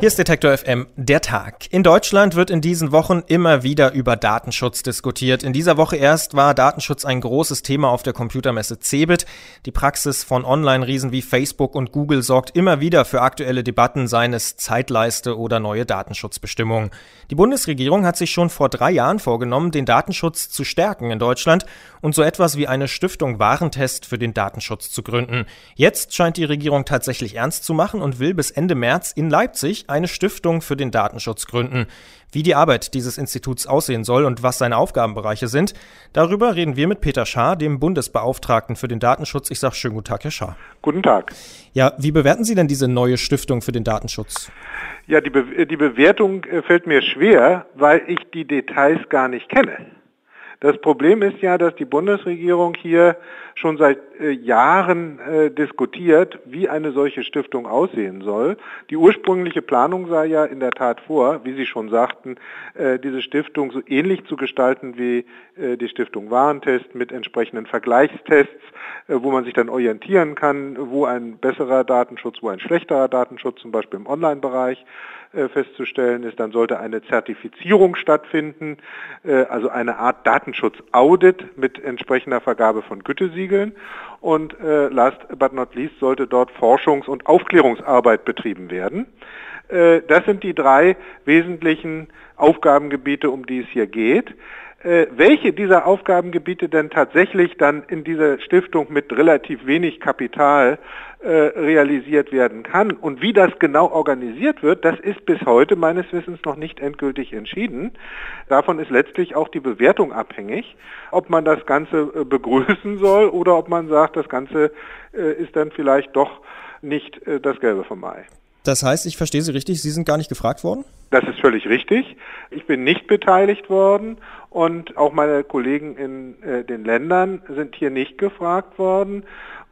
Hier ist Detektor FM, der Tag. In Deutschland wird in diesen Wochen immer wieder über Datenschutz diskutiert. In dieser Woche erst war Datenschutz ein großes Thema auf der Computermesse CeBIT. Die Praxis von Online-Riesen wie Facebook und Google sorgt immer wieder für aktuelle Debatten, seien es Zeitleiste oder neue Datenschutzbestimmungen. Die Bundesregierung hat sich schon vor drei Jahren vorgenommen, den Datenschutz zu stärken in Deutschland und so etwas wie eine Stiftung Warentest für den Datenschutz zu gründen. Jetzt scheint die Regierung tatsächlich ernst zu machen und will bis Ende März in Leipzig eine Stiftung für den Datenschutz gründen. Wie die Arbeit dieses Instituts aussehen soll und was seine Aufgabenbereiche sind, darüber reden wir mit Peter Schaar, dem Bundesbeauftragten für den Datenschutz. Ich sage schönen guten Tag, Herr Schaar. Guten Tag. Ja, wie bewerten Sie denn diese neue Stiftung für den Datenschutz? Ja, die, Be die Bewertung äh, fällt mir schwer, weil ich die Details gar nicht kenne. Das Problem ist ja, dass die Bundesregierung hier schon seit äh, Jahren äh, diskutiert, wie eine solche Stiftung aussehen soll. Die ursprüngliche Planung sah ja in der Tat vor, wie Sie schon sagten, äh, diese Stiftung so ähnlich zu gestalten wie äh, die Stiftung Warentest mit entsprechenden Vergleichstests, äh, wo man sich dann orientieren kann, wo ein besserer Datenschutz, wo ein schlechterer Datenschutz, zum Beispiel im Online-Bereich, festzustellen ist. Dann sollte eine Zertifizierung stattfinden, also eine Art Datenschutz-Audit mit entsprechender Vergabe von Gütesiegeln. Siegeln. Und äh, last but not least sollte dort Forschungs- und Aufklärungsarbeit betrieben werden. Äh, das sind die drei wesentlichen Aufgabengebiete, um die es hier geht. Äh, welche dieser Aufgabengebiete denn tatsächlich dann in dieser Stiftung mit relativ wenig Kapital äh, realisiert werden kann und wie das genau organisiert wird, das ist bis heute meines Wissens noch nicht endgültig entschieden. Davon ist letztlich auch die Bewertung abhängig, ob man das Ganze äh, begrüßen soll oder ob man sagt, das Ganze äh, ist dann vielleicht doch nicht äh, das Gelbe vom Mai. Das heißt, ich verstehe Sie richtig, Sie sind gar nicht gefragt worden? Das ist völlig richtig. Ich bin nicht beteiligt worden und auch meine Kollegen in äh, den Ländern sind hier nicht gefragt worden.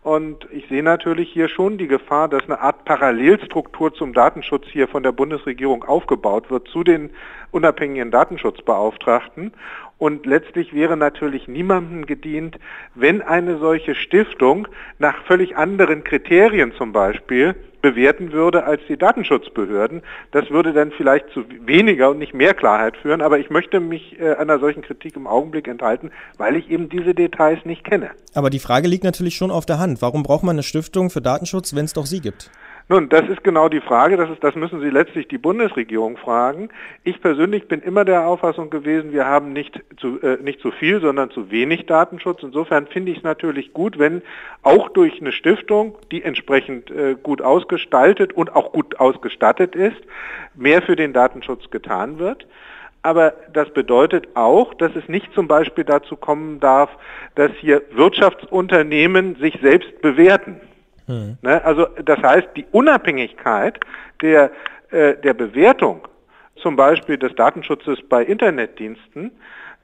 Und ich sehe natürlich hier schon die Gefahr, dass eine Art Parallelstruktur zum Datenschutz hier von der Bundesregierung aufgebaut wird zu den unabhängigen Datenschutzbeauftragten. Und letztlich wäre natürlich niemandem gedient, wenn eine solche Stiftung nach völlig anderen Kriterien zum Beispiel bewerten würde als die Datenschutzbehörden. Das würde dann vielleicht zu weniger und nicht mehr Klarheit führen, aber ich möchte mich äh, einer solchen Kritik im Augenblick enthalten, weil ich eben diese Details nicht kenne. Aber die Frage liegt natürlich schon auf der Hand. Warum braucht man eine Stiftung für Datenschutz, wenn es doch sie gibt? Nun, das ist genau die Frage, das, ist, das müssen Sie letztlich die Bundesregierung fragen. Ich persönlich bin immer der Auffassung gewesen, wir haben nicht zu, äh, nicht zu viel, sondern zu wenig Datenschutz. Insofern finde ich es natürlich gut, wenn auch durch eine Stiftung, die entsprechend äh, gut ausgestaltet und auch gut ausgestattet ist, mehr für den Datenschutz getan wird. Aber das bedeutet auch, dass es nicht zum Beispiel dazu kommen darf, dass hier Wirtschaftsunternehmen sich selbst bewerten. Mhm. Ne? Also das heißt, die Unabhängigkeit der, äh, der Bewertung zum Beispiel des Datenschutzes bei Internetdiensten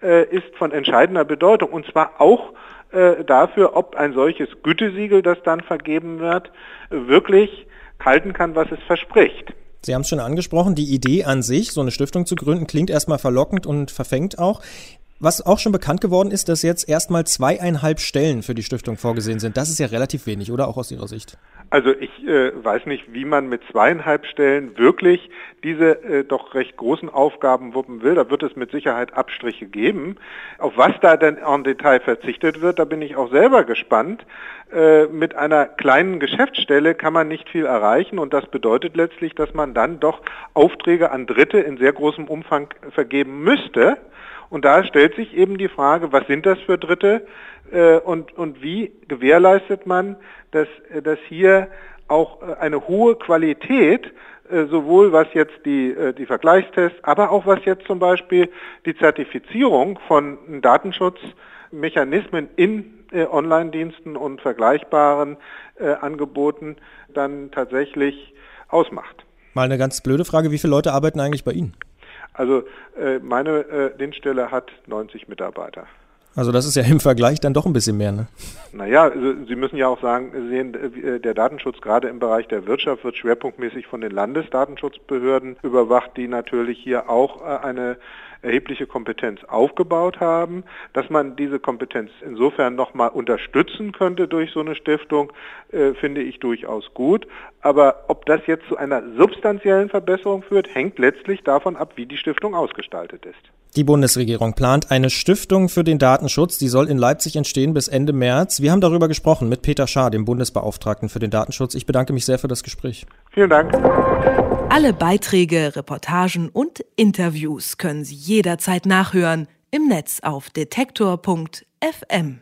äh, ist von entscheidender Bedeutung und zwar auch äh, dafür, ob ein solches Gütesiegel, das dann vergeben wird, wirklich halten kann, was es verspricht. Sie haben es schon angesprochen, die Idee an sich, so eine Stiftung zu gründen, klingt erstmal verlockend und verfängt auch. Was auch schon bekannt geworden ist, dass jetzt erstmal zweieinhalb Stellen für die Stiftung vorgesehen sind. Das ist ja relativ wenig, oder auch aus Ihrer Sicht? Also ich äh, weiß nicht, wie man mit zweieinhalb Stellen wirklich diese äh, doch recht großen Aufgaben wuppen will. Da wird es mit Sicherheit Abstriche geben. Auf was da denn en Detail verzichtet wird, da bin ich auch selber gespannt. Äh, mit einer kleinen Geschäftsstelle kann man nicht viel erreichen und das bedeutet letztlich, dass man dann doch Aufträge an Dritte in sehr großem Umfang vergeben müsste. Und da stellt sich eben die Frage, was sind das für Dritte äh, und, und wie gewährleistet man, dass, äh, dass hier auch äh, eine hohe Qualität äh, sowohl was jetzt die, die Vergleichstests, aber auch was jetzt zum Beispiel die Zertifizierung von Datenschutzmechanismen in Online-Diensten und vergleichbaren Angeboten dann tatsächlich ausmacht. Mal eine ganz blöde Frage, wie viele Leute arbeiten eigentlich bei Ihnen? Also äh, meine äh, Dienststelle hat 90 Mitarbeiter. Also das ist ja im Vergleich dann doch ein bisschen mehr, ne? Naja, also Sie müssen ja auch sagen, sehen, äh, der Datenschutz gerade im Bereich der Wirtschaft wird schwerpunktmäßig von den Landesdatenschutzbehörden überwacht, die natürlich hier auch äh, eine erhebliche Kompetenz aufgebaut haben. Dass man diese Kompetenz insofern nochmal unterstützen könnte durch so eine Stiftung, äh, finde ich durchaus gut. Aber ob das jetzt zu einer substanziellen Verbesserung führt, hängt letztlich davon ab, wie die Stiftung ausgestaltet ist. Die Bundesregierung plant eine Stiftung für den Datenschutz, die soll in Leipzig entstehen bis Ende März. Wir haben darüber gesprochen mit Peter Schaar, dem Bundesbeauftragten für den Datenschutz. Ich bedanke mich sehr für das Gespräch. Vielen Dank. Alle Beiträge, Reportagen und Interviews können Sie jederzeit nachhören im Netz auf detektor.fm.